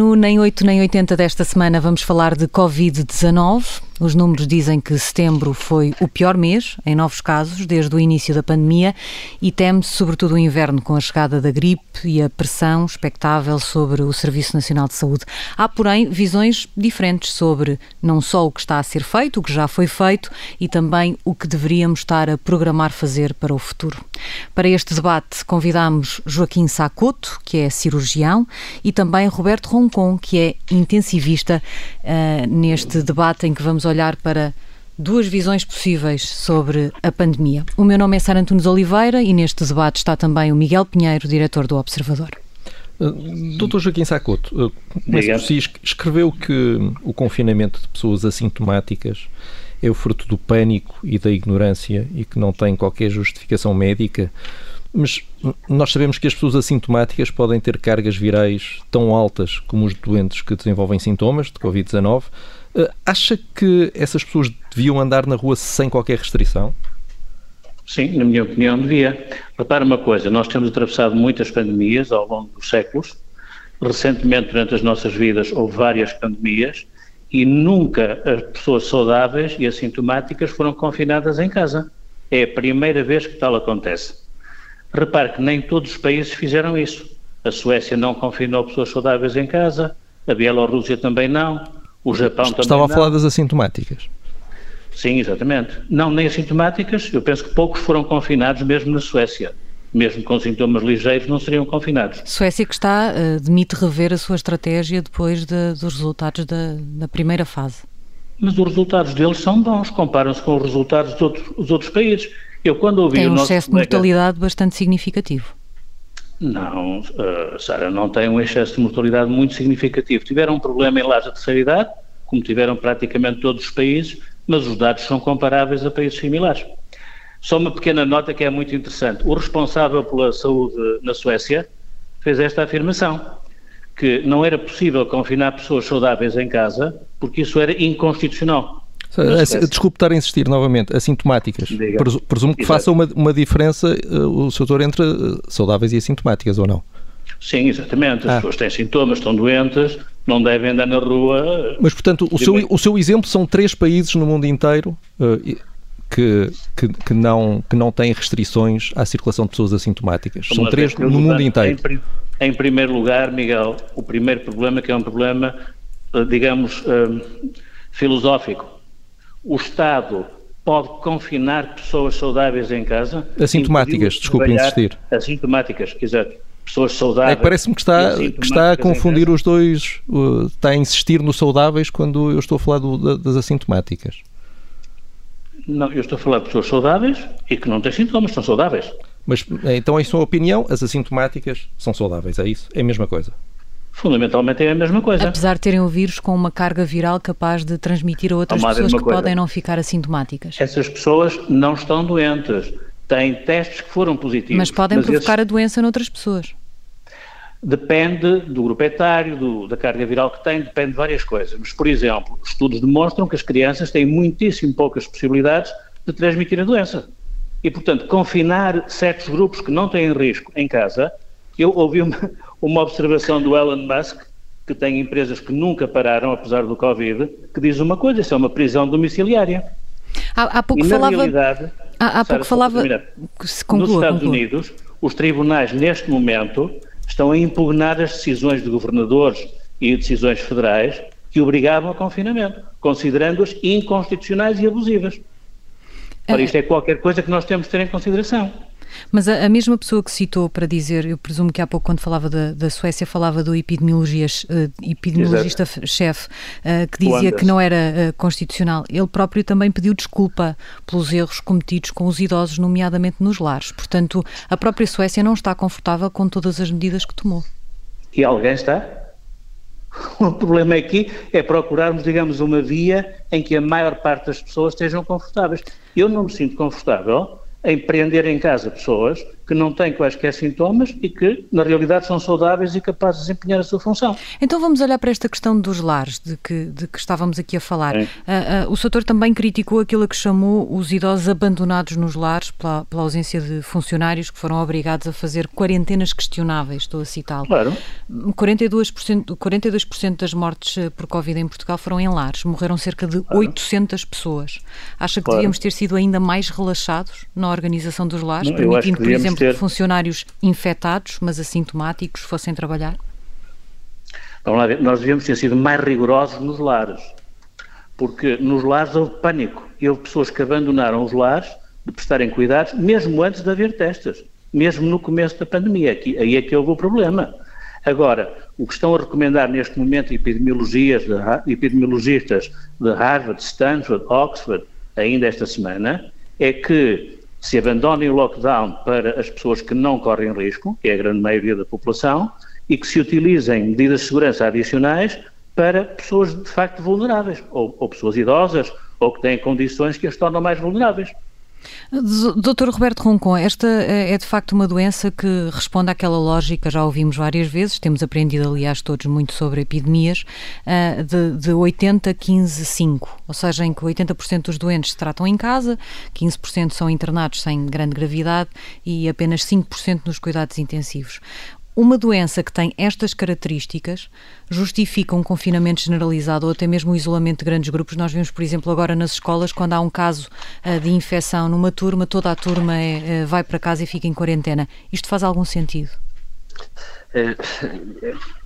No Nem 8 Nem 80 desta semana vamos falar de Covid-19. Os números dizem que setembro foi o pior mês em novos casos desde o início da pandemia e teme-se sobretudo o inverno com a chegada da gripe e a pressão expectável sobre o Serviço Nacional de Saúde. Há, porém, visões diferentes sobre não só o que está a ser feito, o que já foi feito e também o que deveríamos estar a programar fazer para o futuro. Para este debate convidamos Joaquim Sacoto, que é cirurgião, e também Roberto Roncon, que é intensivista, uh, neste debate em que vamos olhar para duas visões possíveis sobre a pandemia. O meu nome é Sara Antunes Oliveira e neste debate está também o Miguel Pinheiro, diretor do Observador. Uh, Doutor Joaquim Sacoto, uh, começo por si, escreveu que o confinamento de pessoas assintomáticas é o fruto do pânico e da ignorância e que não tem qualquer justificação médica. Mas nós sabemos que as pessoas assintomáticas podem ter cargas virais tão altas como os doentes que desenvolvem sintomas de Covid-19. Eh, acha que essas pessoas deviam andar na rua sem qualquer restrição? Sim, na minha opinião, devia. Repara uma coisa: nós temos atravessado muitas pandemias ao longo dos séculos. Recentemente, durante as nossas vidas, houve várias pandemias e nunca as pessoas saudáveis e assintomáticas foram confinadas em casa. É a primeira vez que tal acontece. Repare que nem todos os países fizeram isso. A Suécia não confinou pessoas saudáveis em casa, a Bielorrússia também não, o Japão também Estava não. Estava a falar das assintomáticas. Sim, exatamente. Não, nem assintomáticas, eu penso que poucos foram confinados mesmo na Suécia mesmo com sintomas ligeiros, não seriam confinados. Suécia que está, uh, demite rever a sua estratégia depois de, dos resultados da, da, primeira fase. Mas os resultados deles são bons, comparam-se com os resultados dos outros, dos outros países. Eu quando ouvi tem um excesso colega... de mortalidade bastante significativo. Não, uh, Sara, não tem um excesso de mortalidade muito significativo. Tiveram um problema em lares de terceira idade, como tiveram praticamente todos os países, mas os dados são comparáveis a países similares. Só uma pequena nota que é muito interessante. O responsável pela saúde na Suécia fez esta afirmação, que não era possível confinar pessoas saudáveis em casa porque isso era inconstitucional. Desculpe estar a insistir novamente, assintomáticas. Diga. Presumo que Exato. faça uma, uma diferença uh, o setor entre uh, saudáveis e assintomáticas, ou não? Sim, exatamente. As ah. pessoas têm sintomas, estão doentes, não devem andar na rua. Mas, portanto, o seu, o seu exemplo são três países no mundo inteiro uh, que, que, que, não, que não têm restrições à circulação de pessoas assintomáticas. São três no mundo inteiro. Em, em, primeiro lugar, Miguel, o primeiro problema que é um problema, eh, digamos, um, filosófico. O Estado pode confinar pessoas saudáveis em casa? Assintomáticas, desculpe insistir. Assintomáticas, exato. Pessoas saudáveis. É, Parece-me que está, que está a confundir os dois, uh, está a insistir no saudáveis quando eu estou a falar do, das assintomáticas. Não, eu estou a falar de pessoas saudáveis e que não têm sintomas, são saudáveis. Mas então, em sua opinião, as assintomáticas são saudáveis, é isso? É a mesma coisa? Fundamentalmente é a mesma coisa. Apesar de terem o vírus com uma carga viral capaz de transmitir a outras pessoas que coisa. podem não ficar assintomáticas. Essas pessoas não estão doentes, têm testes que foram positivos. Mas podem mas provocar esses... a doença noutras pessoas. Depende do grupo etário, do, da carga viral que tem, depende de várias coisas. Mas, por exemplo, estudos demonstram que as crianças têm muitíssimo poucas possibilidades de transmitir a doença. E, portanto, confinar certos grupos que não têm risco em casa. Eu ouvi uma, uma observação do Elon Musk, que tem empresas que nunca pararam, apesar do Covid, que diz uma coisa: isso é uma prisão domiciliária. Há, há pouco e, na falava. Realidade, há, há pouco falava. Conclua, nos Estados conclua. Unidos, os tribunais, neste momento, estão a impugnar as decisões de governadores e decisões federais que obrigavam a confinamento, considerando-as inconstitucionais e abusivas. Ora, isto é qualquer coisa que nós temos de ter em consideração. Mas a, a, mesma pessoa que citou para dizer, eu presumo que há pouco, quando falava da, da Suécia, falava do epidemiologista-chefe, uh, epidemiologista uh, que dizia que não era uh, constitucional. Ele próprio também pediu desculpa pelos erros cometidos com os idosos, nomeadamente nos lares. Portanto, a própria Suécia não está confortável com todas as medidas que tomou. E alguém está? O problema aqui é procurarmos, digamos, uma via em que a maior parte das pessoas estejam confortáveis. Eu não me sinto confortável em prender em casa pessoas que não têm quaisquer sintomas e que, na realidade, são saudáveis e capazes de desempenhar a sua função. Então vamos olhar para esta questão dos lares, de que, de que estávamos aqui a falar. Uh, uh, o setor também criticou aquilo que chamou os idosos abandonados nos lares pela, pela, ausência de funcionários que foram obrigados a fazer quarentenas questionáveis, estou a citá-lo. Claro. 42%, 42 das mortes eh, por Covid em Portugal foram em lares, morreram cerca de claro. 800 pessoas. Acha que claro. devíamos ter sido ainda mais relaxados na organização dos lares, Não, permitindo, por exemplo, funcionários infectados, mas assintomáticos, fossem trabalhar? Vamos lá ver, nós devíamos ter sido mais rigorosos nos lares, porque nos lares houve pânico e houve pessoas que abandonaram os lares de prestarem cuidados, mesmo antes de haver testes, mesmo no começo da pandemia. Aqui, aí é que houve o problema. Agora, o que estão a recomendar neste momento epidemiologias de, epidemiologistas de Harvard, Stanford, Oxford, ainda esta semana, é que se abandonem o lockdown para as pessoas que não correm risco, que é a grande maioria da população, e que se utilizem medidas de segurança adicionais para pessoas de facto vulneráveis, ou, ou pessoas idosas, ou que têm condições que as tornam mais vulneráveis. Doutor Roberto Roncon, esta é de facto uma doença que responde àquela lógica, já ouvimos várias vezes, temos aprendido, aliás, todos muito sobre epidemias, ah, de, de 80, 15, 5, ou seja, em que 80% dos doentes se tratam em casa, 15% são internados sem grande gravidade e apenas 5% nos cuidados intensivos. Uma doença que tem estas características justifica um confinamento generalizado ou até mesmo o isolamento de grandes grupos. Nós vemos, por exemplo, agora nas escolas, quando há um caso uh, de infecção numa turma, toda a turma é, uh, vai para casa e fica em quarentena. Isto faz algum sentido?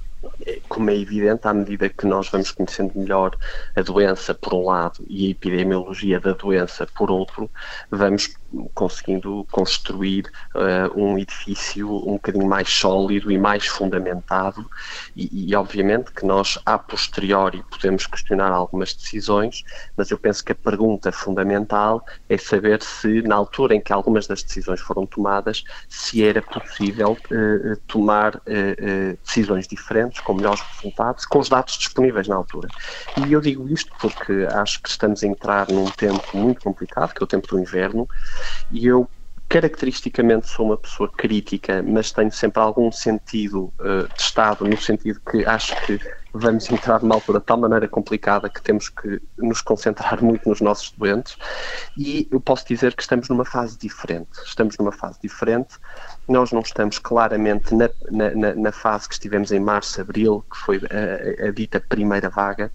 Como é evidente, à medida que nós vamos conhecendo melhor a doença por um lado e a epidemiologia da doença por outro, vamos conseguindo construir uh, um edifício um bocadinho mais sólido e mais fundamentado e, e, obviamente que nós a posteriori podemos questionar algumas decisões, mas eu penso que a pergunta fundamental é saber se na altura em que algumas das decisões foram tomadas, se era possível uh, tomar uh, decisões diferentes, com melhores resultados, com os dados disponíveis na altura. E eu digo isto porque acho que estamos a entrar num tempo muito complicado, que é o tempo do inverno, e eu caracteristicamente sou uma pessoa crítica, mas tenho sempre algum sentido uh, de Estado, no sentido que acho que vamos entrar numa altura de tal maneira complicada que temos que nos concentrar muito nos nossos doentes e eu posso dizer que estamos numa fase diferente. Estamos numa fase diferente. Nós não estamos claramente na, na, na fase que estivemos em março, abril, que foi a, a, a, dita primeira vaga,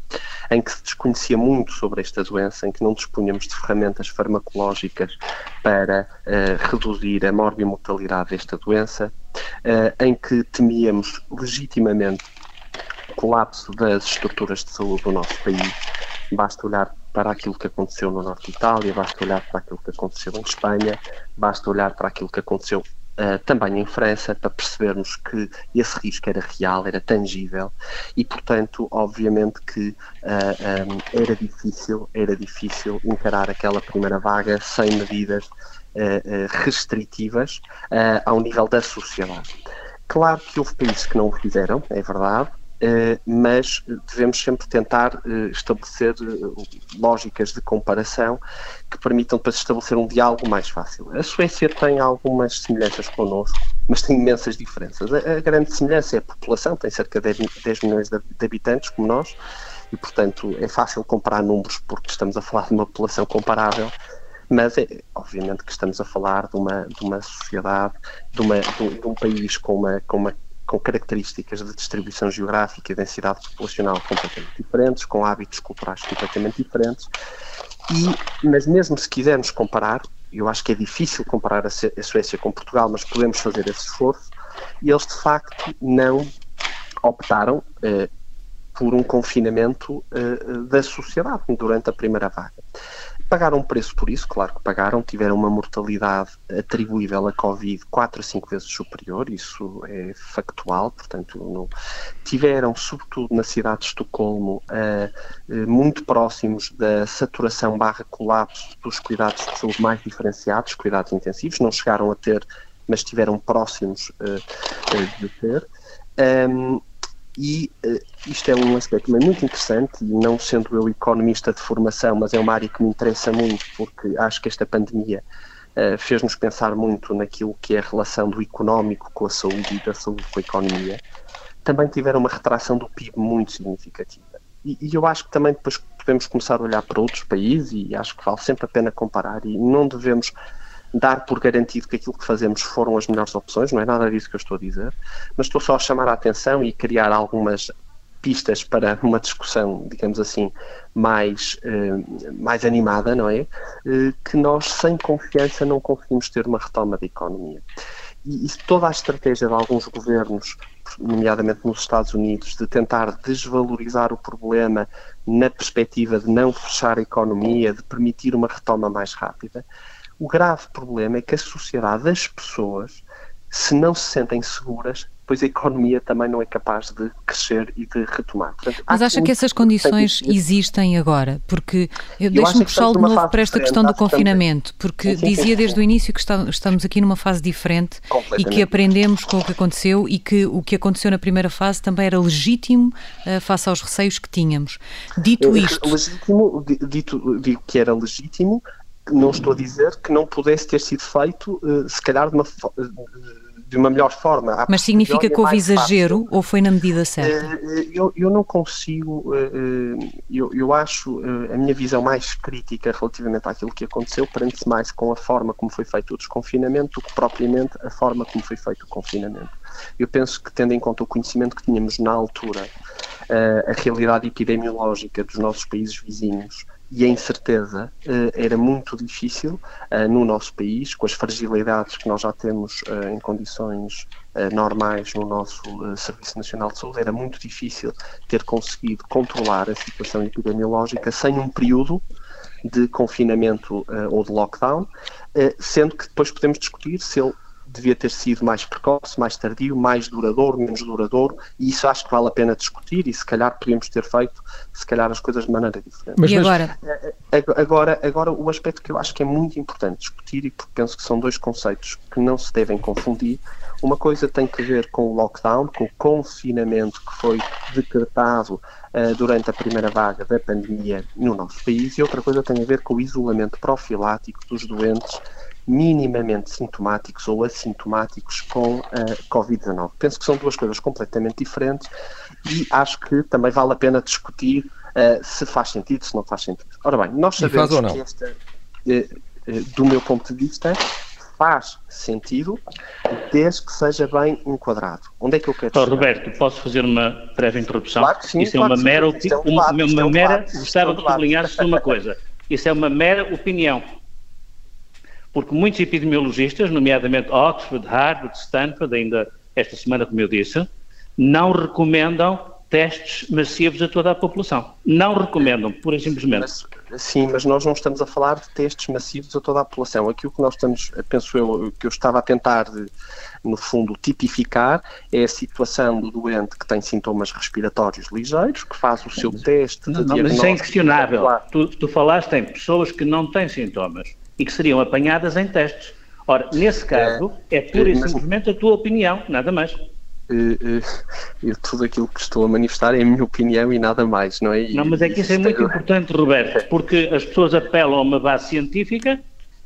em que se desconhecia muito sobre esta doença, em que não dispunhamos de ferramentas farmacológicas para uh, reduzir a morbimortalidade desta doença, uh, em que temíamos legitimamente colapso das estruturas de saúde do nosso país. Basta olhar para aquilo que aconteceu no norte de Itália, basta olhar para aquilo que aconteceu em Espanha, basta olhar para aquilo que aconteceu Uh, também em França, para percebermos que esse risco era real, era tangível e, portanto, obviamente que uh, eh, um, era difícil, era difícil encarar aquela primeira vaga sem medidas uh, restritivas ao nível da sociedade. Claro que houve países que não o fizeram, é verdade, mas devemos sempre tentar uh, estabelecer uh, lógicas de comparação que permitam depois estabelecer um diálogo mais fácil. A Suécia tem algumas semelhanças connosco, mas tem imensas diferenças. A, grande semelhança é a população, tem cerca de 10, 10 milhões de, de, habitantes, como nós, e portanto é fácil comparar números porque estamos a falar de uma população comparável. Mas é, obviamente que estamos a falar de uma, de uma sociedade, de, uma, de, de um país com uma, com uma com características de distribuição geográfica e densidade populacional completamente diferentes, com hábitos culturais completamente diferentes. E, mas mesmo se quisermos comparar, eu acho que é difícil comparar a Suécia com Portugal, mas podemos fazer esse esforço, e eles de facto não optaram eh, por um confinamento eh, da sociedade durante a primeira vaga. Pagaram um preço por isso, claro que pagaram, tiveram uma mortalidade atribuível à Covid 4 a 5 vezes superior, isso é factual, portanto, no, tiveram, sobretudo na cidade de Estocolmo, uh, muito próximos da saturação barra colapso dos cuidados de saúde mais diferenciados, cuidados intensivos, não chegaram a ter, mas estiveram próximos uh, de ter. Um, e uh, isto é um aspecto muito interessante, e não sendo eu economista de formação, mas é uma área que me interessa muito, porque acho que esta pandemia uh, fez-nos pensar muito naquilo que é a relação do económico com a saúde e da saúde com a economia, também tiveram uma retração do PIB muito significativa. E, e, eu acho que também depois podemos começar a olhar para outros países e acho que vale sempre a pena comparar e não devemos dar por garantido que aquilo que fazemos foram as melhores opções, não é nada disso que eu estou a dizer, mas estou só a chamar a atenção e criar algumas pistas para uma discussão, digamos assim, mais, eh, mais animada, não é? Eh, que nós, sem confiança, não conseguimos ter uma retoma da economia. E, e toda a estratégia de alguns governos, nomeadamente nos Estados Unidos, de tentar desvalorizar o problema na perspectiva de não fechar a economia, de permitir uma retoma mais rápida, o grave problema é que a sociedade, as pessoas, se não se sentem seguras, pois a economia também não é capaz de crescer e de retomar. Portanto, Mas acha que essas condições existem agora? Porque eu deixo-me puxar de novo para esta questão do confinamento, porque sim, sim, dizia sim, desde o início que estamos aqui numa fase diferente e que aprendemos com o que aconteceu e que o que aconteceu na primeira fase também era legítimo uh, face aos receios que tínhamos. Dito isto... Legítimo, dito, digo que era legítimo, não estou a dizer que não pudesse ter sido feito, uh, se calhar de uma de uma melhor forma. Mas significa que houve exagero fácil. ou foi na medida certa? Eh, eh, eu, eu não consigo, eh, eu, eu acho a minha visão mais crítica relativamente àquilo que aconteceu prende-se mais com a forma como foi feito o desconfinamento do que propriamente a forma como foi feito o confinamento. Eu penso que, tendo em conta o conhecimento que tínhamos na altura, a realidade epidemiológica dos nossos países vizinhos, e a incerteza uh, era muito difícil uh, no nosso país, com as fragilidades que nós já temos uh, em condições normais no nosso Serviço Nacional de Saúde, era muito difícil ter conseguido controlar a situação epidemiológica sem um período de confinamento ou de lockdown, sendo que depois podemos discutir se ele devia ter sido mais precoce, mais tardio, mais duradouro, menos duradouro, e isso acho que vale a pena discutir e se calhar podíamos ter feito, se calhar, as coisas de maneira diferente. Mas, e agora? Eh, eh, agora? Agora, o aspecto que eu acho que é muito importante discutir, e porque penso que são dois conceitos que não se devem confundir, uma coisa tem que ver com o lockdown, com o confinamento que foi decretado uh, durante a primeira vaga da pandemia no nosso país, e outra coisa tem a ver com o isolamento profilático dos doentes minimamente sintomáticos ou assintomáticos com a uh, Covid-19. Penso que são duas coisas completamente diferentes e acho que também vale a pena discutir uh, se faz sentido, se não faz sentido. Ora bem, nós sabemos que esta, uh, do meu ponto de vista, faz sentido desde que seja bem enquadrado. Onde é que eu quero oh, Roberto, posso fazer uma breve introdução? Claro que sim. Isso é uma mera, opinião. É uma, uma mera, gostava de sublinhar-se uma coisa. Isso é uma mera opinião porque muitos epidemiologistas, nomeadamente Oxford, Harvard, Stanford, ainda esta semana, como eu disse, não recomendam testes massivos a toda a população. Não recomendam, pura e simplesmente. Mas, sim, mas nós não estamos a falar de testes massivos a toda a população. Aqui o que nós estamos, penso eu, que eu estava a tentar, de, no fundo, tipificar é a situação do doente que tem sintomas respiratórios ligeiros, que faz o seu teste de não, não, Mas é inquestionável. Tu, tu falaste em pessoas que não têm sintomas e que seriam apanhadas em testes. Ora, nesse caso, é, é pura e simplesmente a tua opinião, nada mais. Uh, uh, tudo aquilo que estou a manifestar é a minha opinião e nada mais, não é? não, mas é que isso é muito importante, Roberto, porque as pessoas apelam a uma base científica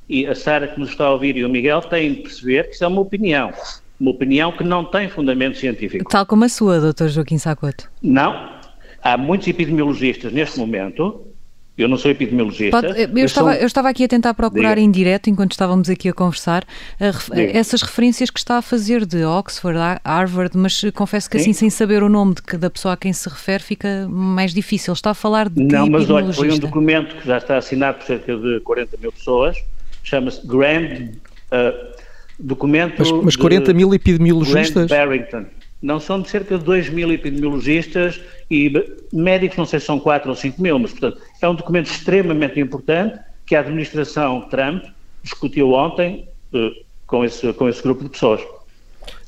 e a Sara que nos está a ouvir e o Miguel têm de perceber que isso é uma opinião. Uma opinião que não tem fundamento científico. Tal como a sua, doutor Joaquim Sacoto. Não. Há muitos epidemiologistas neste momento eu não sou epidemiologista. Pode, eu, estava, sou... eu estava aqui a tentar procurar Diga. em direto, enquanto estávamos aqui a conversar, a, essas referências que está a fazer de Oxford, Harvard, mas confesso que Sim. assim, sem saber o nome de, da pessoa a quem se refere, fica mais difícil. Está a falar de Não, mas olha, foi um documento que já está assinado por cerca de 40 mil pessoas, chama-se Grand uh, Documento. Mas, mas 40 mil epidemiologistas? Grant Barrington. Não são de cerca de 2 mil epidemiologistas e médicos, não sei se são 4 ou 5 mil, mas, portanto, é um documento extremamente importante que a administração Trump discutiu ontem uh, com, esse, com esse grupo de pessoas.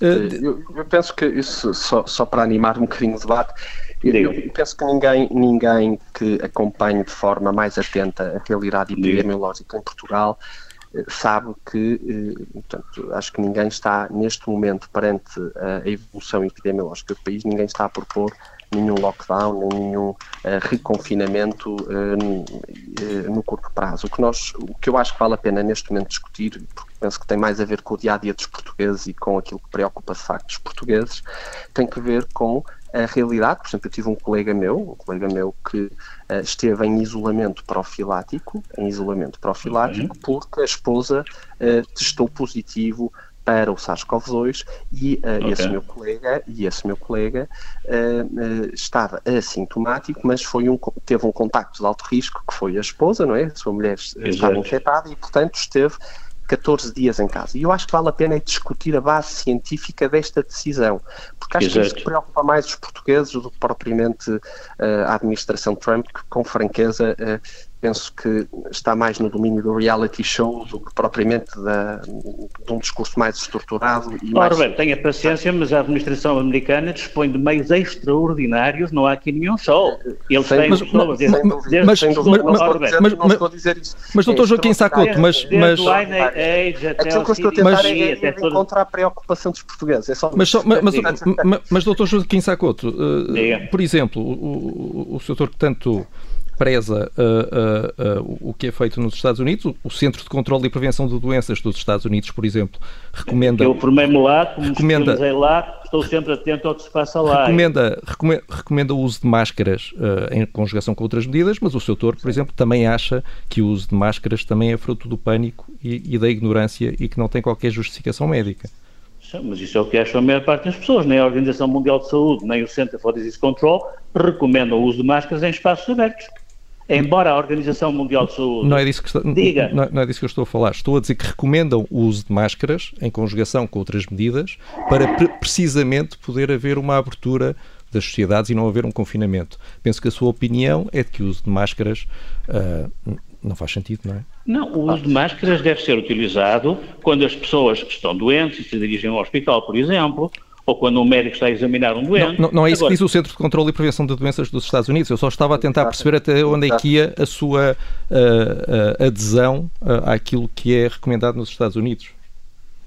Uh, eu, eu, penso que isso, só, só para animar um bocadinho o debate, eu, eu, penso que ninguém, ninguém que acompanhe de forma mais atenta a realidade epidemiológica em Portugal sabe que, eh, portanto, acho que ninguém está neste momento perante a evolução epidemiológica do país, ninguém está a propor nenhum lockdown, nenhum uh, reconfinamento uh, no curto prazo. O que, nós, o que eu acho que vale a pena neste momento discutir, porque penso que tem mais a ver com o dia a dia dos portugueses e com aquilo que preocupa de facto os portugueses, tem que ver com a realidade. Por exemplo, eu tive um colega meu, um colega meu que uh, esteve em isolamento profilático, em isolamento profilático, porque a esposa uh, testou positivo para o SARS-CoV-2 e uh, okay. esse meu colega e esse meu colega uh, uh, estava assintomático, mas foi um, teve um contacto de alto risco que foi a esposa, não é? A sua mulher estava infectada e portanto esteve 14 dias em casa. E eu acho que vale a pena discutir a base científica desta decisão, porque acho Exato. que isso preocupa mais os portugueses do que propriamente uh, a administração Trump, que com franqueza uh, penso que está mais no domínio do reality show do que propriamente da, de um discurso mais estruturado. E mais... Roberto, tenha paciência, mas a administração americana dispõe de meios extraordinários, não há aqui nenhum show. Eles têm mas, pessoas, desde, mas, desde, mas, desde, mas, mas, Roberto, mas, mas, estou a dizer isso. Mas, doutor é, Joaquim Sacoto, mas... mas Aquilo que eu estou a tentar é, é encontrar a preocupação dos portugueses. É só mas, mas, mas, mas, doutor Joaquim Sacoto, uh, por exemplo, o, o, o senhor que tanto preza uh, uh, uh, o que é feito nos Estados Unidos. O, Centro de Controlo e Prevenção de Doenças dos Estados Unidos, por exemplo, recomenda. Eu formei-me lá, como recomenda, lá, estou sempre atento ao que se passa lá. Recomenda, recomenda, recomenda o uso de máscaras em conjugação com outras medidas, mas o seu autor, por exemplo, também acha que o uso de máscaras também é fruto do pânico e, e da ignorância e que não tem qualquer justificação médica. Mas isso é o que acham a maior parte das pessoas. Nem a Organização Mundial de Saúde, nem o Center for Disease Control recomendam o uso de máscaras em espaços abertos. Embora a Organização Mundial de Saúde não é disso que está, diga. Não, não, é disso que eu estou a falar. Estou a dizer que recomendam o uso de máscaras em conjugação com outras medidas para pre precisamente poder haver uma abertura das sociedades e não haver um confinamento. Penso que a sua opinião é de que o uso de máscaras uh, não faz sentido, não é? Não, o uso de máscaras deve ser utilizado quando as pessoas estão doentes e se dirigem ao hospital, por exemplo, ou quando um médico está a examinar um doente. Não, não, não é isso Agora, que diz o Centro de Controlo e Prevenção de Doenças dos Estados Unidos. Eu só estava a tentar perceber até onde é que ia a sua uh, uh, adesão uh, àquilo que é recomendado nos Estados Unidos.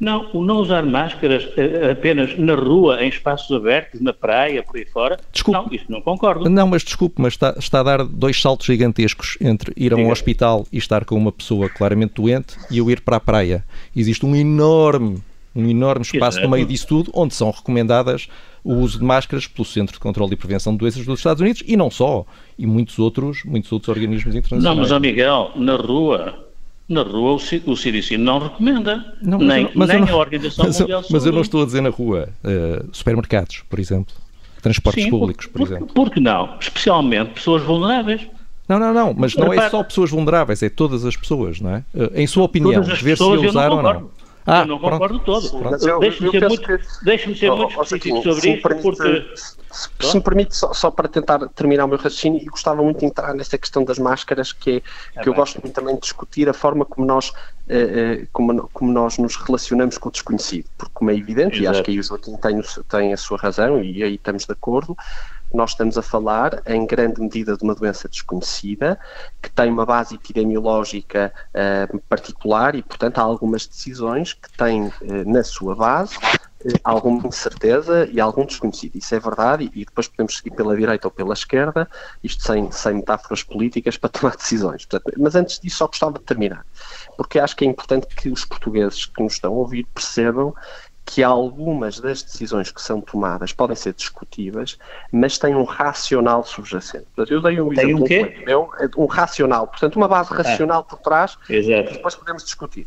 Não, o não usar máscaras apenas na rua, em espaços abertos, na praia, por aí fora, desculpe, não, isso não concordo. Não, mas desculpe, mas está, está a dar dois saltos gigantescos entre ir a um Diga. hospital e estar com uma pessoa claramente doente e eu ir para a praia. Existe um enorme um enorme espaço no meio disso tudo, onde são recomendadas o uso de máscaras pelo Centro de Controlo e Prevenção de Doenças dos Estados Unidos e não só, e muitos outros, muitos outros organismos internacionais. Não, mas, ó Miguel, na rua, na rua o CDC não recomenda, não, nem, eu, nem não, a Organização mas Mundial Mas eu não estou a dizer na rua, uh, supermercados, por exemplo, transportes Sim, públicos, por, por exemplo. Por que não? Especialmente pessoas vulneráveis. Não, não, não, mas não é só pessoas vulneráveis, é todas as pessoas, não é? Eh, em sua opinião, ver-se usar ou não. Ah, eu não concordo todo. Deixe-me ser, muito, que... deixe ser oh, muito oh, específico sobre isso, porque... Se, se me permite, só, só, para tentar terminar o meu raciocínio, e gostava muito de entrar nessa questão das máscaras, que, é, é que eu gosto muito também de discutir a forma como nós, eh, eh, como, como nós nos relacionamos com o desconhecido, porque como é evidente, Exato. e acho que aí o Joaquim tem, tem a sua razão, e aí estamos de acordo, nós estamos a falar, em grande medida, de uma doença desconhecida, que tem uma base epidemiológica uh, particular e, portanto, há algumas decisões que têm uh, na sua base uh, alguma incerteza e algum desconhecido. Isso é verdade, e, depois podemos seguir pela direita ou pela esquerda, isto sem, sem metáforas políticas, para tomar decisões. Portanto, mas antes disso, só gostava de terminar, porque acho que é importante que os portugueses que nos estão a ouvir percebam que algumas das decisões que são tomadas podem ser discutíveis, mas têm um racional subjacente. Portanto, eu dei um Tem exemplo um, quê? meu, é um racional, portanto, uma base racional ah, por trás, exato. depois podemos discutir.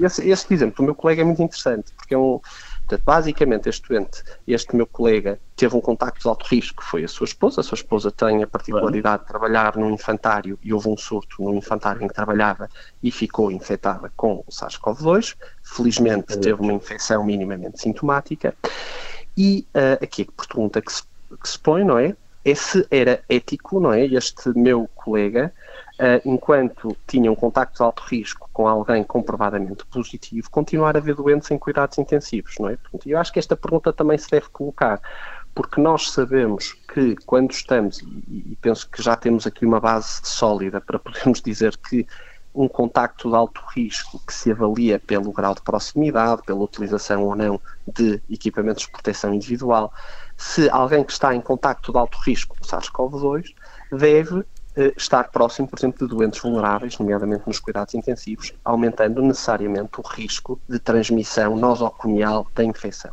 Esse, esse exemplo do meu colega é muito interessante, porque é um, Portanto, basicamente, este doente, este meu colega, teve um contacto de alto risco, foi a sua esposa. A sua esposa tem a particularidade de trabalhar num infantário e houve um surto no infantário em que trabalhava e ficou infectada com o SARS-CoV-2. Felizmente, teve uma infecção minimamente sintomática. E uh, aqui a pergunta que se, que se põe, não é? É se era ético, não é? Este meu colega enquanto tinha um contacto de alto risco com alguém comprovadamente positivo, continuar a haver doentes em cuidados intensivos, não é? Portanto, eu acho que esta pergunta também se deve colocar, porque nós sabemos que quando estamos, e, e penso que já temos aqui uma base sólida para podermos dizer que um contacto de alto risco que se avalia pelo grau de proximidade, pela utilização ou não de equipamentos de proteção individual. Se alguém que está em contacto de alto risco com SARS-CoV-2 deve eh, estar próximo, por exemplo, de doentes vulneráveis, nomeadamente nos cuidados intensivos, aumentando necessariamente o risco de transmissão nosoconial da infecção.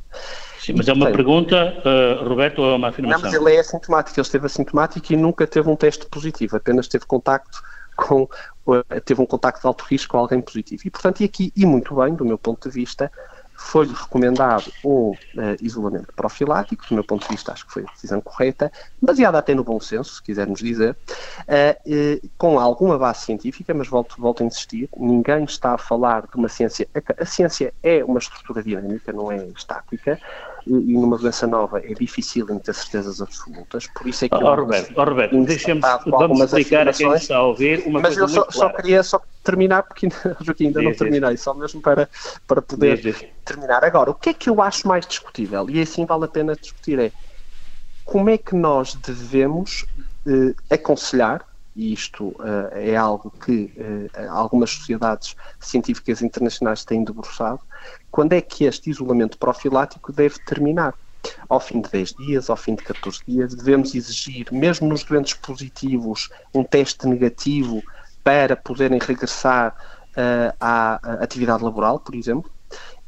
Sim, mas é uma pergunta, uh, Roberto, ou é uma afirmação? Não, mas ele é assintomático, ele esteve assintomático e nunca teve um teste positivo, apenas teve contacto com, uh, teve um contacto de alto risco com alguém positivo. E, portanto, e aqui, e muito bem, do meu ponto de vista, foi-lhe recomendado um uh, isolamento profilático, do meu ponto de vista acho que foi a decisão correta, baseada até no bom senso, se quisermos dizer, uh, uh, com alguma base científica, mas volto, volto a insistir, ninguém está a falar de uma ciência, a, ciência é uma estrutura dinâmica, não é estática, e, e numa doença nova é difícil em ter certezas absolutas, por isso é que... Oh, Roberto, oh, Roberto deixa-me, vamos explicar a quem está a ouvir uma mas coisa eu só, só, queria só terminar, porque Joaquim, ainda não terminei, só mesmo para, para poder terminar. Agora, o que é que eu acho mais discutível, e assim vale a pena discutir, é como é que nós devemos eh, aconselhar, e isto eh, é algo que eh, algumas sociedades científicas internacionais têm debruçado, quando é que este isolamento profilático deve terminar? Ao fim de 10 dias, ao fim de 14 dias, devemos exigir, mesmo nos doentes positivos, um teste negativo para poderem regressar uh, à atividade laboral, por exemplo.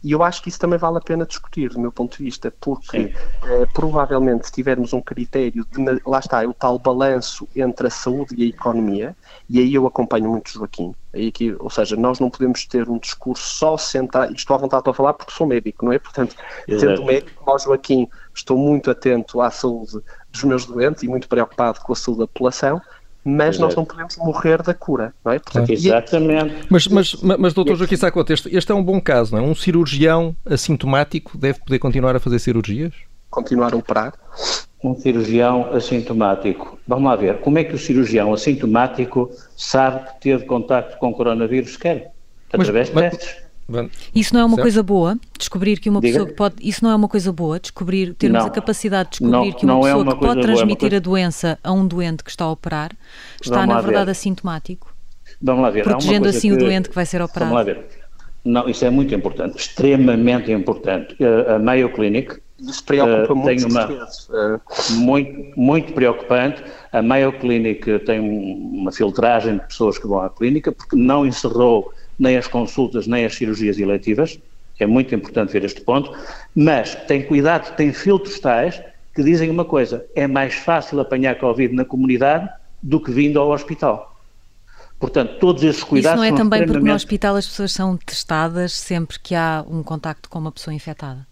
E eu acho que isso também vale a pena discutir, do meu ponto de vista, porque uh, provavelmente se tivermos um critério de, lá está, o tal balanço entre a saúde e a economia, e aí eu acompanho muito Joaquim, aí aqui, ou seja, nós não podemos ter um discurso só centrado, estou à vontade para falar porque sou médico, não é? Portanto, Exato. sendo médico, como Joaquim, estou muito atento à saúde dos meus doentes e muito preocupado com a saúde da população, mas Exato. nós não podemos morrer da cura, não é? Portanto, Exatamente. Mas, mas, mas, mas doutor Joaquim Sacote, este, este é um bom caso, não é? Um cirurgião assintomático deve poder continuar a fazer cirurgias? Continuar a operar? Um cirurgião assintomático. Vamos lá ver, como é que o cirurgião assintomático sabe que teve contato com o coronavírus quer? Através de testes. Isso não é uma certo. coisa boa, descobrir que uma Diga. pessoa que pode. Isso não é uma coisa boa, descobrir, termos não. a capacidade de descobrir não, que uma pessoa é uma que pode transmitir coisa... a doença a um doente que está a operar está, na verdade, ver. assintomático. Vamos lá ver. Protegendo assim que... o doente que vai ser operado. Vamos lá ver. Não, isso é muito importante, extremamente importante. A Mayo Clinic isso preocupa uh, tem uma uh... muito, muito preocupante. A Mayo Clinic tem uma filtragem de pessoas que vão à clínica porque não encerrou nem as consultas, nem as cirurgias eletivas. É muito importante ver este ponto. Mas tem cuidado, tem filtros tais que dizem uma coisa: é mais fácil apanhar Covid na comunidade do que vindo ao hospital. Portanto, todos esses cuidados. Isso não é também porque no hospital as pessoas são testadas sempre que há um contacto com uma pessoa infectada?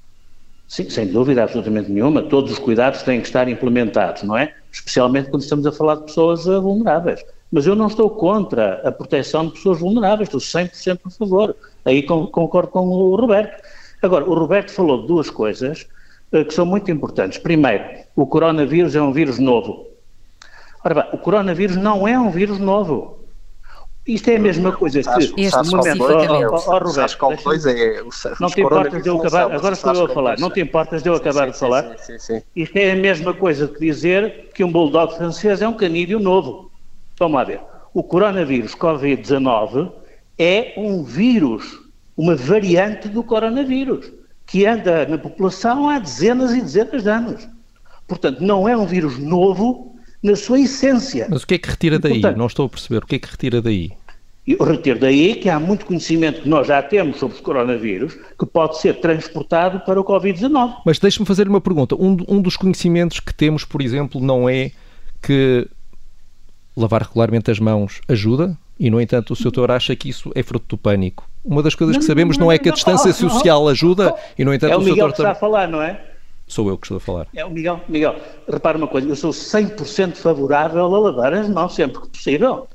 Sim, sem dúvida, absolutamente nenhuma. Todos os cuidados têm que estar implementados, não é? Especialmente quando estamos a falar de pessoas vulneráveis. Mas eu não estou contra a proteção de pessoas vulneráveis, estou 100% a favor. Aí concordo com o Roberto. Agora, o Roberto falou de duas coisas uh, que são muito importantes. Primeiro, o coronavírus é um vírus novo. Ora bem, o coronavírus não é um vírus novo. Isto é a mesma coisa que este momento, oh, oh, Roberto, é não te importas de eu acabar, agora estou eu a falar, não te importas de eu acabar de falar? Isto é a mesma coisa que dizer que um bulldog francês é um canídeo novo. Vamos lá ver. O coronavírus Covid-19 é um vírus, uma variante do coronavírus, que anda na população há dezenas e dezenas de anos. Portanto, não é um vírus novo na sua essência. Mas o que é que retira daí? Portanto, não estou a perceber. O que é que retira daí? Eu retiro daí que há muito conhecimento que nós já temos sobre o coronavírus que pode ser transportado para o Covid-19. Mas deixe-me fazer uma pergunta. Um, um dos conhecimentos que temos, por exemplo, não é que lavar regularmente as mãos ajuda e, no entanto, o Sr. Doutor acha que isso é fruto do pânico. Uma das coisas que sabemos não, é que a distância social ajuda e, no entanto, é o, o Miguel que está a falar, não é? Sou eu que estou a falar. É o Miguel. Miguel, repara uma coisa, eu sou 100% favorável a lavar as mãos sempre que possível.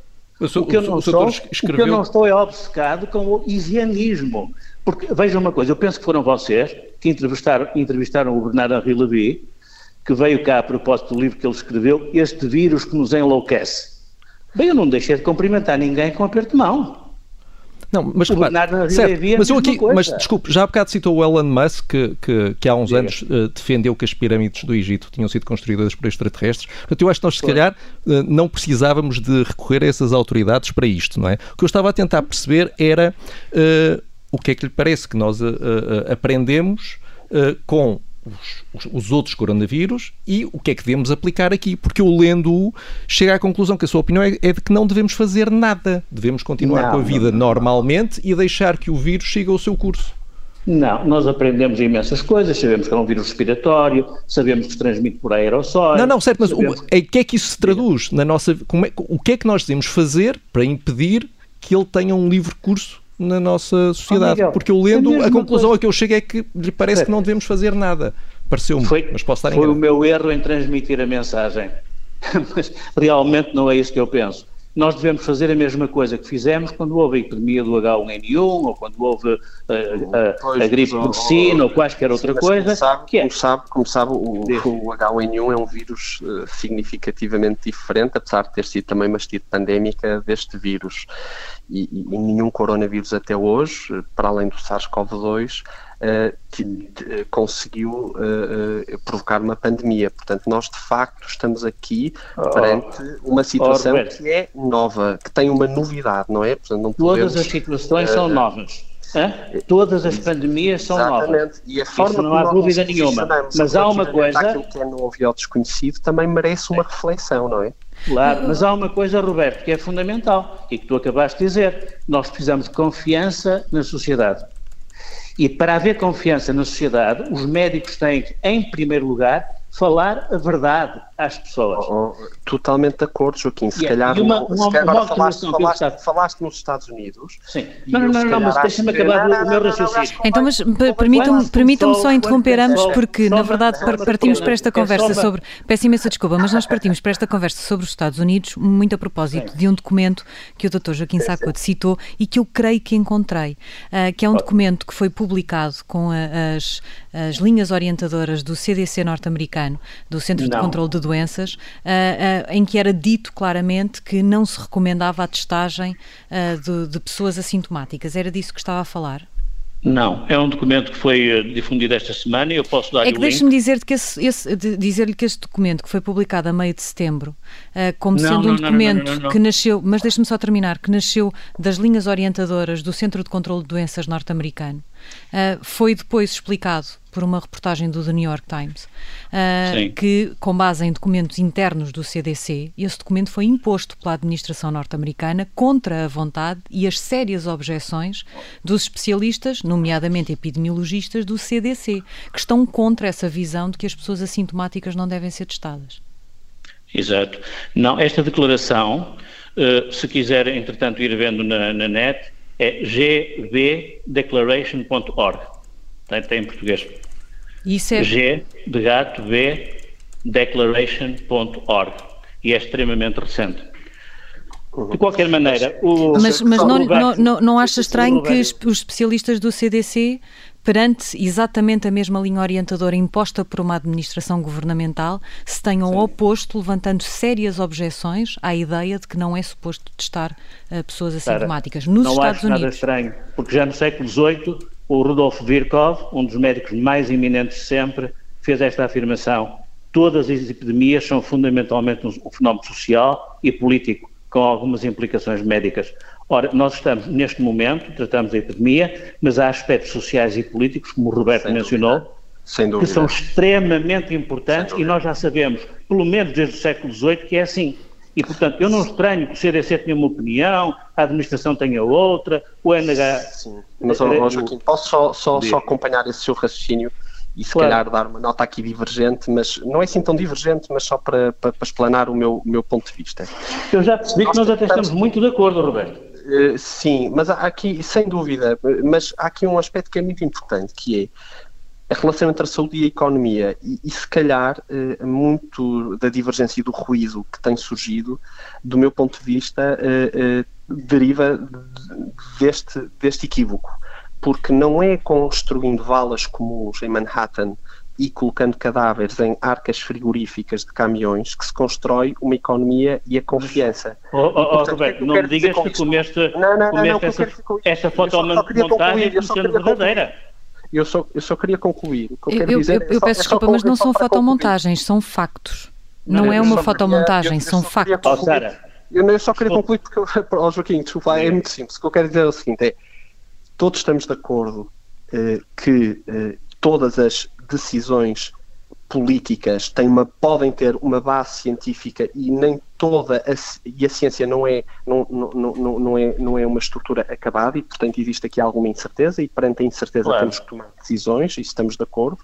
Sou, o, que eu não o, sou, escreveu... o que eu não estou é obcecado com o higienismo. Porque, vejam uma coisa, eu penso que foram vocês que entrevistaram, entrevistaram o Bernardo Henri Levy, que veio cá a propósito do livro que ele escreveu, Este Vírus que nos enlouquece. Bem, eu não deixei de cumprimentar ninguém com aperto de mão. Não, mas, o certo, mas eu aqui, mas desculpe, já há bocado citou o Elon Musk, que, que, que há uns Diga. anos uh, defendeu que as pirâmides do Egito tinham sido construídas por extraterrestres. Portanto, eu acho que nós, se calhar, uh, não precisávamos de recorrer a essas autoridades para isto, não é? O que eu estava a tentar perceber era uh, o que é que lhe parece que nós aprendemos com os, os, outros coronavírus e o que é que devemos aplicar aqui, porque eu lendo-o chego à conclusão que a sua opinião é, é, de que não devemos fazer nada, devemos continuar não, com a vida não, normalmente não. e deixar que o vírus siga o seu curso. Não, nós aprendemos imensas coisas, sabemos que é um vírus respiratório, sabemos que se transmite por aerossóis. Não, não, certo, mas sabemos... o, que é que isso se traduz na nossa. É, o que é que nós devemos fazer para impedir que ele tenha um livre curso na nossa sociedade. Oh, porque eu lendo, a, a conclusão coisa. a que eu chego é que lhe parece é. que não devemos fazer nada. Pareceu-me, mas posso estar Foi o meu erro em transmitir a mensagem. mas realmente não é isso que eu penso. Nós devemos fazer a mesma coisa que fizemos quando houve a epidemia do H1N1 ou quando houve a, a, pois, a gripe porcina ou, ou quaisquer outra coisa. Como sabe, que é. como sabe, como sabe o, o, H1N1 é um vírus uh, significativamente diferente, apesar de ter sido também uma estirpe pandémica deste vírus e, e, nenhum coronavírus até hoje, para além do SARS-CoV-2, uh, conseguiu uh, provocar uma pandemia. Portanto, nós de facto estamos aqui oh. perante uma situação oh, que é nova, que tem uma novidade, não é? Portanto, não podemos, Todas as situações são novas. Hã? Todas as pandemias são Exatamente. novas. E a forma Isso não há dúvida nenhuma. Mas há uma coisa. Aquilo que é novo e ao desconhecido também merece uma reflexão, não é? Claro, mas há uma coisa, Roberto, que é fundamental e que tu acabaste de dizer. Nós precisamos de confiança na sociedade. E para haver confiança na sociedade, os médicos têm que, em primeiro lugar, falar a verdade às pessoas. Oh, oh, totalmente de acordo, Joaquim. Se yeah. calhar, uma, uma, se uma falaste, falaste, falaste, nos Estados Unidos. Sim. Não, não, não, não, mas deixa-me acabar não, o meu raciocínio. Então, mas permitam-me permitam só interromper ambos, porque na verdade partimos para esta conversa sobre. Peço imensa desculpa, mas nós partimos para esta conversa sobre os Estados Unidos, muito a propósito de um documento que o Dr. Joaquim Saccoto citou e que eu creio que encontrei, uh, que é um documento que foi publicado com as, as linhas orientadoras do CDC norte-americano, do Centro de Controlo de Doenças uh, uh, em que era dito claramente que não se recomendava a testagem uh, de, de pessoas assintomáticas. Era disso que estava a falar? Não, é um documento que foi difundido esta semana e eu posso dar É que deixe-me dizer que esse, esse, dizer-lhe que este documento que foi publicado a meio de setembro, como não, sendo não, um documento não, que nasceu, mas deixe-me só terminar, que nasceu das linhas orientadoras do Centro de Controlo de Doenças norte-americano, uh, foi depois explicado por uma reportagem do The New York Times, uh, que, com base em documentos internos do CDC, esse documento foi imposto pela administração norte-americana contra a vontade e as sérias objeções dos especialistas, nomeadamente epidemiologistas do CDC, que estão contra essa visão de que as pessoas assintomáticas não devem ser testadas. Exato. Não, esta declaração, uh, se quiser, entretanto, ir vendo na, na net, é gbdeclaration.org. Tem, tem em português. Isso é... G de gato, B, declaration.org. E é extremamente recente. De qualquer maneira, o. Mas, mas não, não, não, não acha estranho que os especialistas do CDC, perante exatamente a mesma linha orientadora imposta por uma administração governamental, se tenham Sim. oposto, levantando sérias objeções à ideia de que não é suposto testar uh, pessoas assintomáticas nos não Estados acho Unidos? nada estranho, porque já no século XVIII o Rudolf Virchow, um dos médicos mais eminentes de sempre, fez esta afirmação. Todas as epidemias são fundamentalmente um fenómeno social e político, com algumas implicações médicas. Ora, nós estamos, neste momento, tratamos a epidemia, mas há aspectos sociais e políticos, como o Roberto Sem mencionou, dúvida. que são extremamente importantes e nós já sabemos, pelo menos desde o século XVIII, que é assim. E, portanto, eu não estranho que o CDC tenha uma opinião, a administração tenha outra, o NH. Sim, mas, oh, Joaquim, posso só, só, só acompanhar esse seu raciocínio e, se claro. calhar, dar uma nota aqui divergente, mas não é assim tão divergente, mas só para, para, para explanar o meu, o meu ponto de vista. Eu já percebi nós que nós até estamos muito de acordo, Roberto. Uh, sim, mas há aqui, sem dúvida, mas há aqui um aspecto que é muito importante, que é a relação entre a saúde e a economia. E, e, se calhar eh, muito da divergência e do ruído que tem surgido, do meu ponto de vista, eh, eh, deriva deste, deste equívoco, porque não é construindo valas comuns em Manhattan e colocando cadáveres em arcas frigoríficas de caminhões que se constrói uma economia e a confiança. Oh, oh, oh Roberto, não me digas que comeste, não, não, não, comeste essa, essa fotomontagem como sendo verdadeira. Eu só, eu só queria concluir. O que eu, eu, eu, dizer, eu, eu é peço é desculpa, mas não são fotomontagens, são factos. Não, não é uma fotomontagem, são factos. Oh, Sara, eu, eu, só queria concluir porque, oh, Joaquim, desculpa, é muito simples. O que eu quero dizer é o seguinte: é todos estamos de acordo eh, que eh, todas as decisões políticas têm uma, podem ter uma base científica e nem toda a, e a ciência não é, não, não, não, não, é, não é uma estrutura acabada e, portanto, existe aqui alguma incerteza e perante a incerteza claro. temos que tomar decisões e estamos de acordo.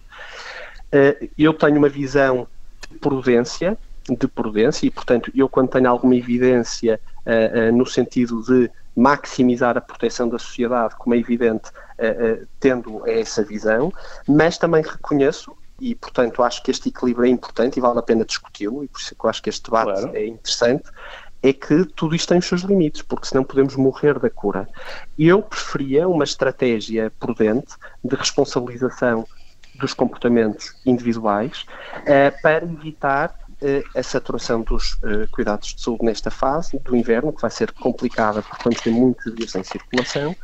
Uh, eu tenho uma visão de prudência, de prudência e, portanto, eu quando tenho alguma evidência uh, uh, no sentido de maximizar a proteção da sociedade, como é evidente, uh, uh, tendo essa visão, mas também reconheço, e portanto acho que este equilíbrio é importante e vale a pena discuti-lo, e por isso é que eu acho que este debate claro. é interessante, é que tudo isto tem os seus limites, porque senão podemos morrer da cura. Eu preferia uma estratégia prudente de responsabilização dos comportamentos individuais uh, para evitar a saturação dos uh, cuidados de saúde nesta fase do inverno, que vai ser complicada porque vamos ter muitos dias em circulação,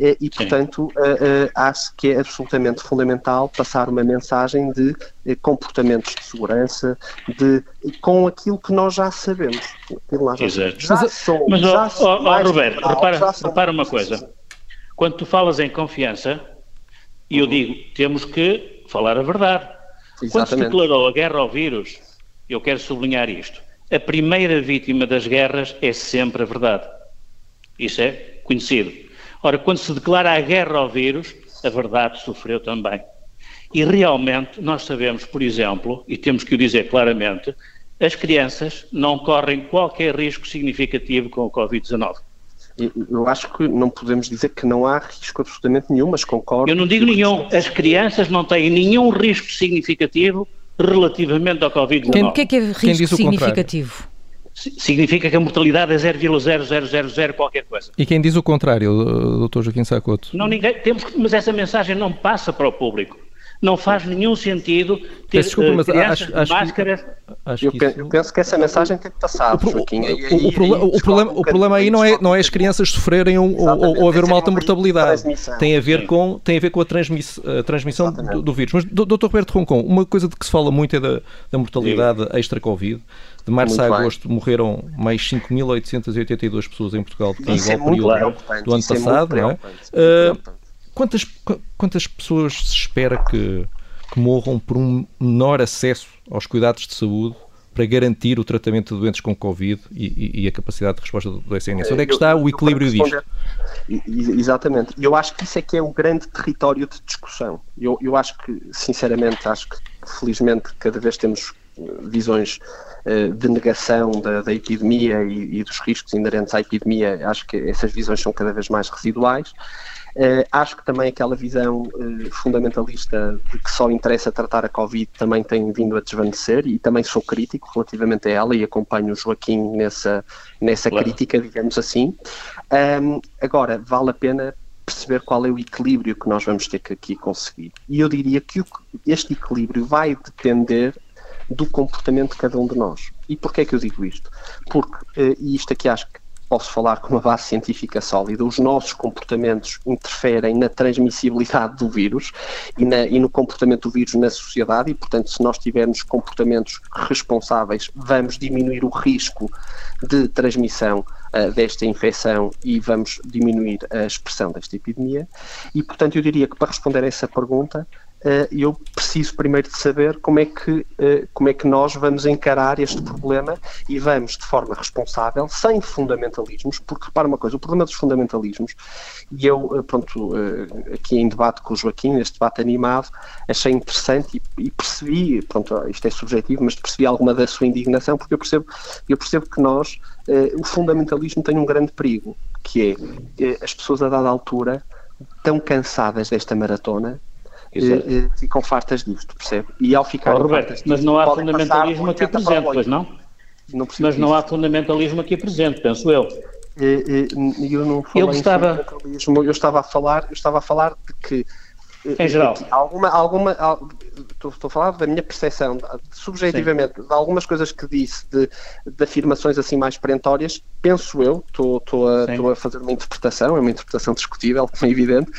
e, e portanto, acho que é absolutamente fundamental passar uma mensagem de comportamentos de segurança, de, com aquilo que nós já sabemos. Exato. Já mas, somos, mas já oh, oh, Roberto, repara, repara uma coisa. Quando tu falas em confiança, e eu digo, temos que falar a verdade. Exatamente. Quando se declarou a guerra ao vírus, eu quero sublinhar isto. A primeira vítima das guerras é sempre a verdade. Isso é conhecido. Ora, quando se declara a guerra ao vírus, a verdade sofreu também. E realmente nós sabemos, por exemplo, e temos que o dizer claramente, as crianças não correm qualquer risco significativo com o Covid-19. Eu acho que não podemos dizer que não há risco absolutamente nenhum, mas concordo. Eu não digo nenhum. As crianças não têm nenhum risco significativo relativamente ao Covid-19. O que é que é risco significativo? Significa que a mortalidade é 0,0000 qualquer coisa. E quem diz o contrário, Dr. Joaquim Sacoto? Não, ninguém, temos, mas essa mensagem não passa para o público. Não faz nenhum sentido ter desculpa, mas crianças acho, acho máscaras. Acho eu, penso, eu, penso que essa mensagem tem que passar, o, Joaquim. O, o, problema, o, problema, o problema aí não é, não é as crianças sofrerem ou, ou, ou haver uma alta mortalidade. Tem a ver com, tem a, ver com a, transmiss, a transmissão do, do, vírus. Mas, Dr. Roberto Roncon, uma coisa de que se fala muito é da, da mortalidade extra-Covid. De março muito a agosto bem. morreram mais 5.882 pessoas em Portugal do que em igual período do ano é passado. Não é? Quantas, quantas pessoas se espera que, que morram por um menor acesso aos cuidados de saúde para garantir o tratamento de doentes com Covid e, e, a capacidade de resposta do SNS? Onde é que está o equilíbrio disto? Exatamente. Eu acho que isso é que é o grande território de discussão. Eu, eu acho que, sinceramente, acho que felizmente cada vez temos eh, visões de negação da, da epidemia e, e, dos riscos inerentes à epidemia. Acho que essas visões são cada vez mais residuais. Uh, acho que também aquela visão uh, fundamentalista de que só interessa tratar a Covid também tem vindo a desvanecer e também sou crítico relativamente a ela e acompanho o Joaquim nessa, nessa claro. crítica, digamos assim. Um, agora, vale a pena perceber qual é o equilíbrio que nós vamos ter que aqui conseguir. E eu diria que este equilíbrio vai depender do comportamento de cada um de nós. E porquê é que eu digo isto? Porque, uh, e isto aqui acho que posso falar com uma base científica sólida, os nossos comportamentos interferem na transmissibilidade do vírus e, na, e, no comportamento do vírus na sociedade e, portanto, se nós tivermos comportamentos responsáveis, vamos diminuir o risco de transmissão uh, desta infecção e vamos diminuir a expressão desta epidemia. E, portanto, eu diria que para responder a essa pergunta, uh, eu preciso primeiro de saber como é, que, uh, como é que nós vamos encarar este problema e vamos de forma responsável, sem fundamentalismos, porque repara uma coisa, o problema dos fundamentalismos, e eu, uh, pronto, aqui em debate com o Joaquim, neste debate animado, achei interessante e, e, percebi, pronto, isto é subjetivo, mas percebi alguma da sua indignação, porque eu percebo, eu percebo que nós, o fundamentalismo tem um grande perigo, que é as pessoas a dada altura tão cansadas desta maratona uh, ficam fartas disto, percebe? E ao ficar oh, Roberto, fartas mas não há fundamentalismo aqui presente, pois não? não mas não há fundamentalismo aqui presente, penso eu. Eu não falei eu gostava... eu estava a falar, eu estava a falar de que em geral. Alguma, alguma, estou, estou a falar da minha percepção, subjetivamente, Sim. de algumas coisas que disse, de, de, afirmações assim mais perentórias, penso eu, estou, estou, a, estou a fazer uma interpretação, é uma interpretação discutível, como é evidente,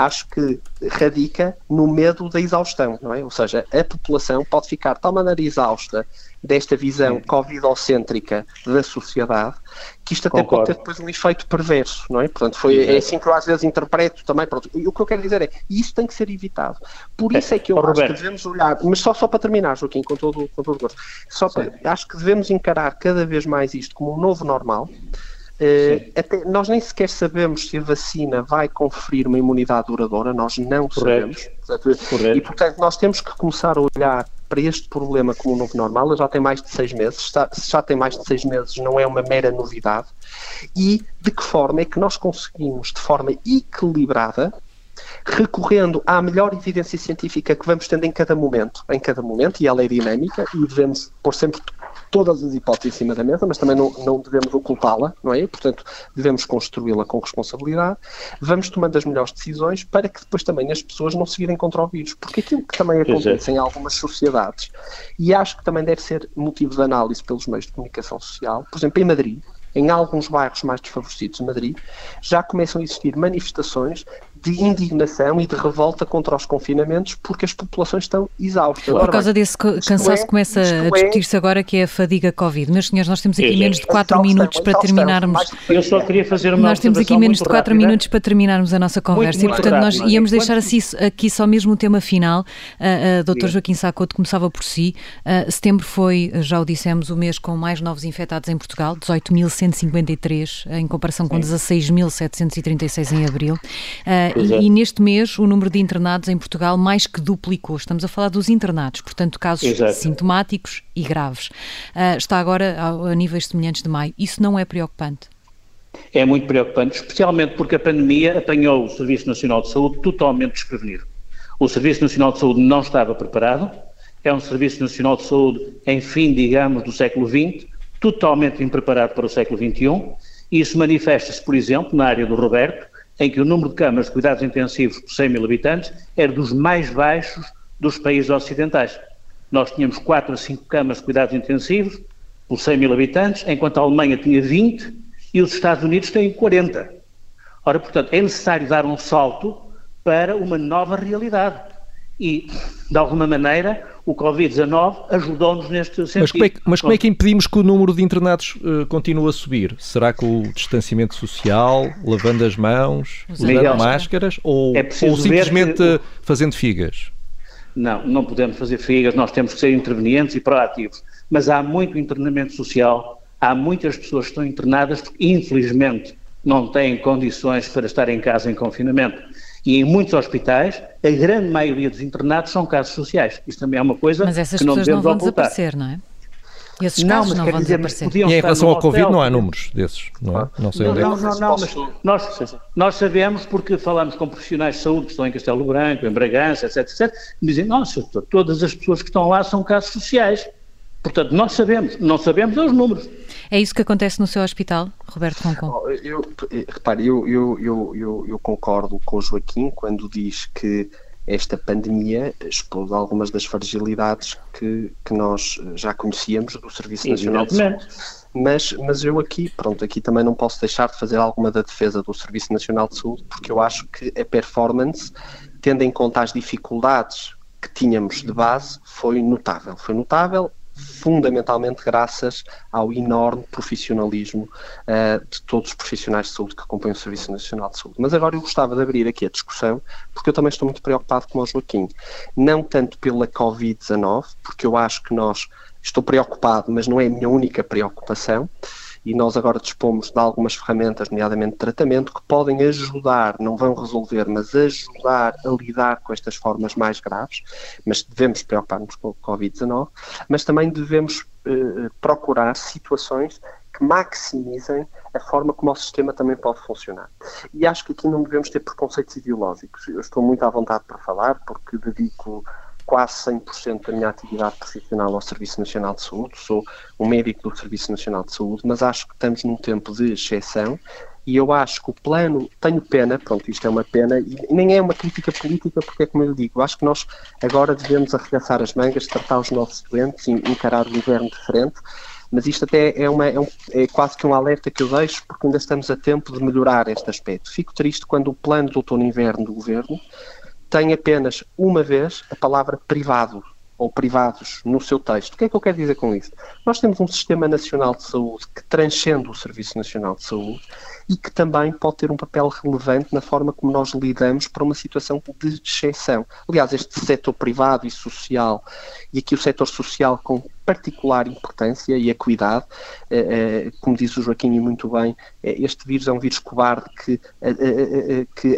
acho que radica no medo da exaustão, não é? Ou seja, a população pode ficar de tal maneira exausta desta visão covidocêntrica da sociedade que isto até Concordo. pode ter depois um efeito perverso, não é? Portanto, foi, é assim que eu às vezes interpreto também. Pronto. E o que eu quero dizer é, isso tem que ser evitado. Por isso é que eu acho Roberto. que devemos olhar, mas só, só para terminar, Joaquim, com todo, com todo o gosto, só para, acho que devemos encarar cada vez mais isto como um novo normal, Uh, até, nós nem sequer sabemos se a vacina vai conferir uma imunidade duradoura, nós não Correto. sabemos. Correto. E, portanto, nós temos que começar a olhar para este problema como um novo normal. já tem mais de seis meses. Se já tem mais de seis meses, não é uma mera novidade. E de que forma é que nós conseguimos, de forma equilibrada, recorrendo à melhor evidência científica que vamos tendo em cada momento, em cada momento, e ela é dinâmica, e devemos pôr sempre todas as hipóteses em cima da mesa, mas também não, não devemos ocultá-la, não é? Portanto, devemos construí-la com responsabilidade. Vamos tomando as melhores decisões para que depois também as pessoas não se virem contra o vírus. Porque aquilo que também acontece em algumas sociedades, e acho que também deve ser motivo de análise pelos meios de comunicação social, por exemplo, em Madrid, em alguns bairros mais desfavorecidos de Madrid, já começam a existir manifestações de indignação e de revolta contra os confinamentos porque as populações estão exaustas. Por causa desse cansaço é, começa a é discutir-se agora que é a fadiga Covid. Meus senhores, nós temos aqui menos de 4 minutos para terminarmos. Eu só queria fazer uma Nós temos aqui menos de 4 minutos para terminarmos a nossa conversa muito, muito e, portanto, rápido, nós íamos deixar assim, aqui só mesmo o tema final. Uh, uh, Dr. Joaquim Sacoto começava por si. Uh, setembro foi, já o dissemos, o mês com mais novos infectados em Portugal, 18.153 em comparação com 16.736 em abril. Uh, e, é. e, neste mês o número de internados em Portugal mais que duplicou. Estamos a falar dos internados, portanto, casos Exato. sintomáticos e graves. Uh, está agora a, a níveis semelhantes de maio. Isso não é preocupante? É muito preocupante, especialmente porque a pandemia apanhou o Serviço Nacional de Saúde totalmente desprevenido. O Serviço Nacional de Saúde não estava preparado, é um Serviço Nacional de Saúde em fim, digamos, do século XX, totalmente impreparado para o século XXI. Isso manifesta-se, por exemplo, na área do Roberto, em que o número de camas de cuidados intensivos por 100 mil habitantes era dos mais baixos dos países ocidentais. Nós tínhamos 4 a 5 camas de cuidados intensivos por 100 mil habitantes, enquanto a Alemanha tinha 20 e os Estados Unidos têm 40. Ora, portanto, é necessário dar um salto para uma nova realidade. E, de alguma maneira, o Covid-19 ajudou-nos neste sentido. Mas como, é que, mas como é que impedimos que o número de internados uh, continue a subir? Será com o distanciamento social, lavando as mãos, usando máscaras ou, é ou simplesmente que... fazendo figas? Não, não podemos fazer figas, nós temos que ser intervenientes e proativos. Mas há muito internamento social, há muitas pessoas que estão internadas porque, infelizmente, não têm condições para estar em casa em confinamento. E em muitos hospitais, a grande maioria dos internados são casos sociais. Isto também é uma coisa mas essas que não devemos não vão ocultar. desaparecer, não é? E esses não, casos não vão dizer, desaparecer. E em relação ao Covid não há números desses, não é? Não sei não, onde é não, não, não, mas nós, nós sabemos porque falamos com profissionais de saúde que estão em Castelo Branco, em Bragança, etc, etc, e dizem, nossa, todas as pessoas que estão lá são casos sociais. Portanto, nós sabemos, não sabemos os números. É isso que acontece no seu hospital, Roberto Concon? Eu, repare, eu, eu, eu, eu, concordo com o Joaquim quando diz que esta pandemia expôs algumas das fragilidades que, que nós já conhecíamos do Serviço Nacional de Saúde. Mas, mas eu aqui, pronto, aqui também não posso deixar de fazer alguma da defesa do Serviço Nacional de Saúde, porque eu acho que a performance, tendo em conta as dificuldades que tínhamos de base, foi notável. Foi notável fundamentalmente graças ao enorme profissionalismo uh, de todos os profissionais de saúde que acompanham o Serviço Nacional de Saúde. Mas agora eu gostava de abrir aqui a discussão, porque eu também estou muito preocupado com o Joaquim. Não tanto pela Covid-19, porque eu acho que nós, estou preocupado, mas não é a minha única preocupação, e nós agora dispomos de algumas ferramentas, nomeadamente tratamento, que podem ajudar, não vão resolver, mas ajudar a lidar com estas formas mais graves, mas devemos preocupar-nos com o Covid-19, mas também devemos eh, procurar situações que maximizem a forma como o sistema também pode funcionar. E acho que aqui não devemos ter preconceitos ideológicos. Eu estou muito à vontade para falar, porque dedico quase 100% da minha atividade profissional ao Serviço Nacional de Saúde, sou um médico do Serviço Nacional de Saúde, mas acho que estamos num tempo de exceção e eu acho que o plano, tenho pena, pronto, isto é uma pena, e nem é uma crítica política, porque é como eu digo, acho que nós agora devemos arregaçar as mangas, tratar os nossos doentes, encarar o inverno de frente, mas isto até é, uma, é, um, é, quase que um alerta que eu deixo, porque ainda estamos a tempo de melhorar este aspecto. Fico triste quando o plano de outono inverno do Governo tem apenas uma vez a palavra privado ou privados no seu texto. O que é que eu quero dizer com isso? Nós temos um Sistema Nacional de Saúde que transcende o Serviço Nacional de Saúde e que também pode ter um papel relevante na forma como nós lidamos para uma situação de exceção. Aliás, este setor privado e social, e aqui o setor social com particular importância e acuidade, eh, eh, como diz o Joaquim muito bem, eh, este vírus é um vírus cobarde que, que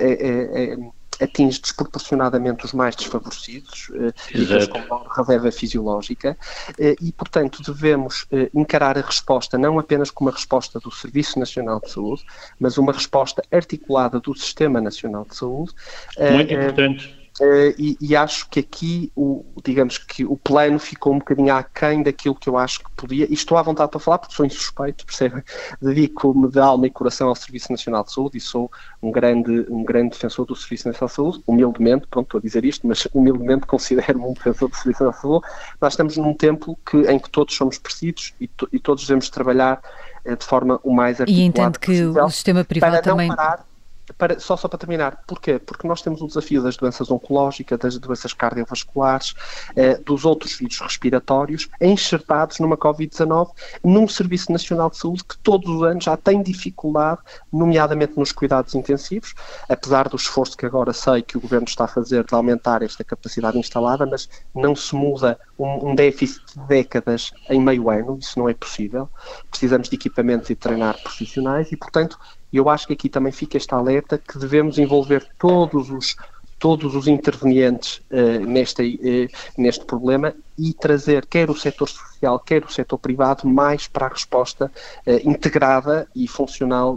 atinge desproporcionadamente os mais desfavorecidos, uh, com maior reserva fisiológica, uh, e, portanto, devemos uh, encarar a resposta não apenas como uma resposta do Serviço Nacional de Saúde, mas uma resposta articulada do Sistema Nacional de Saúde. Muito importante Uh, e, e, acho que aqui, o, digamos que o plano ficou um bocadinho aquém daquilo que eu acho que podia, e estou à vontade para falar porque sou insuspeito, percebem? Dedico-me de alma e coração ao Serviço Nacional de Saúde e sou um grande, um grande defensor do Serviço Nacional de Saúde, humildemente, pronto, estou a dizer isto, mas humildemente considero-me um defensor do Serviço Nacional de Saúde. Nós estamos num tempo que, em que todos somos precisos e, to, e todos devemos trabalhar eh, de forma o mais articulada E entende que o sistema privado também... Parar, para, só, só para terminar, porquê? Porque nós temos o desafio das doenças oncológicas, das doenças cardiovasculares, eh, dos outros vírus respiratórios, enxertados numa Covid-19, num Serviço Nacional de Saúde que todos os anos já tem dificuldade, nomeadamente nos cuidados intensivos, apesar do esforço que agora sei que o Governo está a fazer de aumentar esta capacidade instalada, mas não se muda um, um déficit de décadas em meio ano, isso não é possível. Precisamos de equipamentos e treinar profissionais e, portanto, e eu acho que aqui também fica esta alerta que devemos envolver todos os todos os intervenientes uh, neste, uh, neste problema e trazer quer o setor social, quer o setor privado mais para a resposta uh, integrada e funcional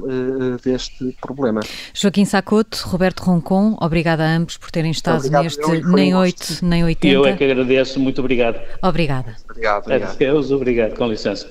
deste problema. Joaquim Sacoto, Roberto Roncon, obrigada a ambos por terem estado obrigado, neste nem um 8 nem 80. Eu é que agradeço, muito obrigado. Obrigada. Obrigado. obrigado. Adeus, obrigado, com licença.